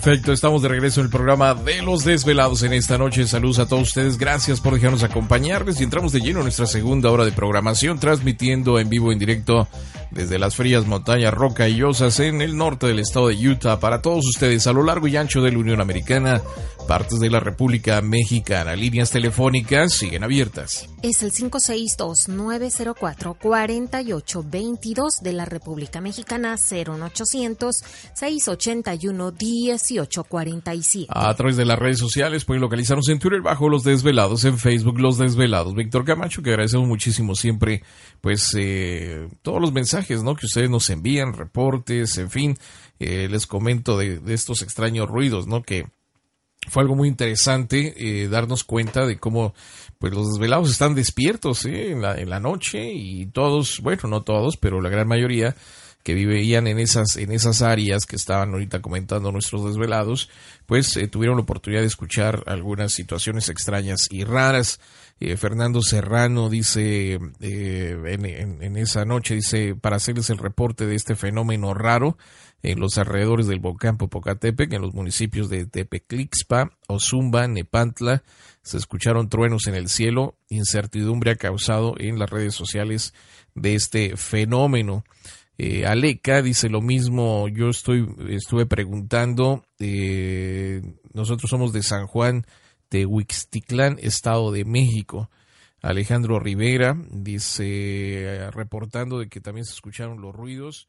Perfecto, estamos de regreso en el programa de los desvelados en esta noche. Saludos a todos ustedes, gracias por dejarnos acompañarles y entramos de lleno en nuestra segunda hora de programación, transmitiendo en vivo en directo desde las frías montañas rocallosas en el norte del estado de Utah para todos ustedes a lo largo y ancho de la Unión Americana, partes de la República Mexicana. Líneas telefónicas siguen abiertas. Es el 562-904-4822 de la República Mexicana, 01800-681-1847. A través de las redes sociales pueden localizarnos en Twitter bajo Los Desvelados, en Facebook Los Desvelados. Víctor Camacho, que agradecemos muchísimo siempre, pues, eh, todos los mensajes, ¿no? Que ustedes nos envían, reportes, en fin. Eh, les comento de, de estos extraños ruidos, ¿no? Que fue algo muy interesante eh, darnos cuenta de cómo pues los desvelados están despiertos ¿eh? en, la, en la noche y todos, bueno, no todos, pero la gran mayoría que vivían en esas, en esas áreas que estaban ahorita comentando nuestros desvelados, pues eh, tuvieron la oportunidad de escuchar algunas situaciones extrañas y raras. Eh, Fernando Serrano dice eh, en, en, en esa noche, dice, para hacerles el reporte de este fenómeno raro, en los alrededores del volcán Popocatépetl, en los municipios de Tepeclixpa, Ozumba, Nepantla, se escucharon truenos en el cielo, incertidumbre ha causado en las redes sociales de este fenómeno. Eh, Aleca dice lo mismo, yo estoy, estuve preguntando, eh, nosotros somos de San Juan, de Huixticlán, Estado de México. Alejandro Rivera dice, reportando de que también se escucharon los ruidos.